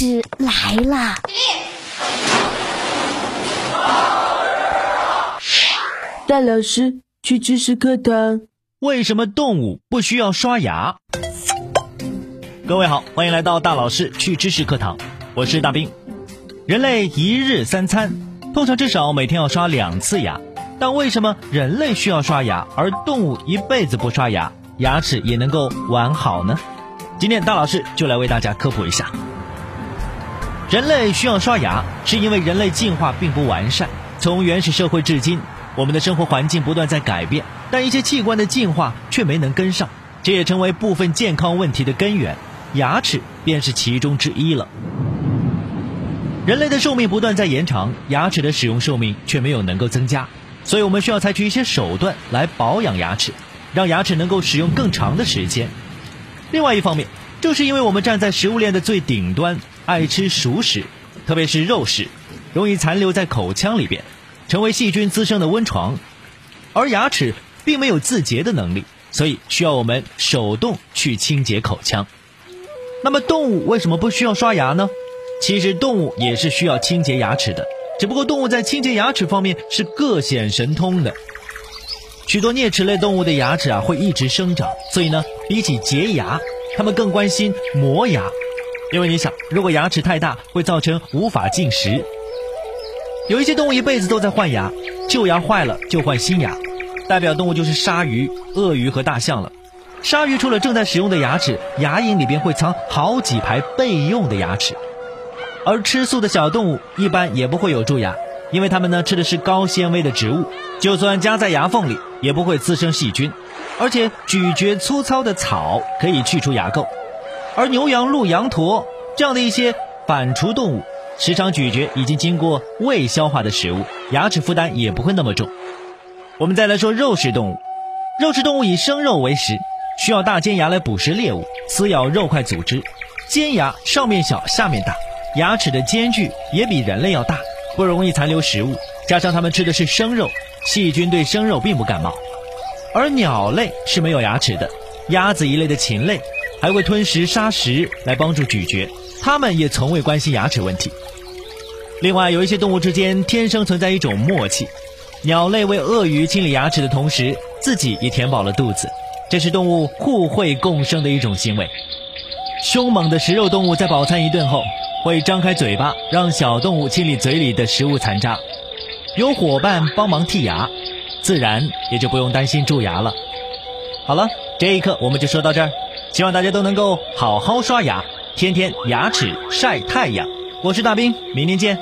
是来啦大老师去知识课堂为什么动物不需要刷牙各位好欢迎来到大老师去知识课堂我是大兵人类一日三餐通常至少每天要刷两次牙但为什么人类需要刷牙而动物一辈子不刷牙牙齿也能够完好呢今天大老师就来为大家科普一下人类需要刷牙，是因为人类进化并不完善。从原始社会至今，我们的生活环境不断在改变，但一些器官的进化却没能跟上，这也成为部分健康问题的根源。牙齿便是其中之一了。人类的寿命不断在延长，牙齿的使用寿命却没有能够增加，所以我们需要采取一些手段来保养牙齿，让牙齿能够使用更长的时间。另外一方面，正是因为我们站在食物链的最顶端。爱吃熟食，特别是肉食，容易残留在口腔里边，成为细菌滋生的温床。而牙齿并没有自洁的能力，所以需要我们手动去清洁口腔。那么动物为什么不需要刷牙呢？其实动物也是需要清洁牙齿的，只不过动物在清洁牙齿方面是各显神通的。许多啮齿类动物的牙齿啊会一直生长，所以呢，比起洁牙，它们更关心磨牙。因为你想，如果牙齿太大，会造成无法进食。有一些动物一辈子都在换牙，旧牙坏了就换新牙。代表动物就是鲨鱼、鳄鱼和大象了。鲨鱼除了正在使用的牙齿，牙龈里边会藏好几排备用的牙齿。而吃素的小动物一般也不会有蛀牙，因为它们呢吃的是高纤维的植物，就算夹在牙缝里也不会滋生细菌。而且咀嚼粗糙的草可以去除牙垢。而牛羊鹿羊驼这样的一些反刍动物，时常咀嚼已经经过胃消化的食物，牙齿负担也不会那么重。我们再来说肉食动物，肉食动物以生肉为食，需要大尖牙来捕食猎物，撕咬肉块组织。尖牙上面小，下面大，牙齿的间距也比人类要大，不容易残留食物。加上它们吃的是生肉，细菌对生肉并不感冒。而鸟类是没有牙齿的，鸭子一类的禽类。还会吞食沙石来帮助咀嚼，它们也从未关心牙齿问题。另外，有一些动物之间天生存在一种默契，鸟类为鳄鱼清理牙齿的同时，自己也填饱了肚子，这是动物互惠共生的一种行为。凶猛的食肉动物在饱餐一顿后，会张开嘴巴让小动物清理嘴里的食物残渣，有伙伴帮忙剔牙，自然也就不用担心蛀牙了。好了，这一课我们就说到这儿。希望大家都能够好好刷牙，天天牙齿晒太阳。我是大兵，明天见。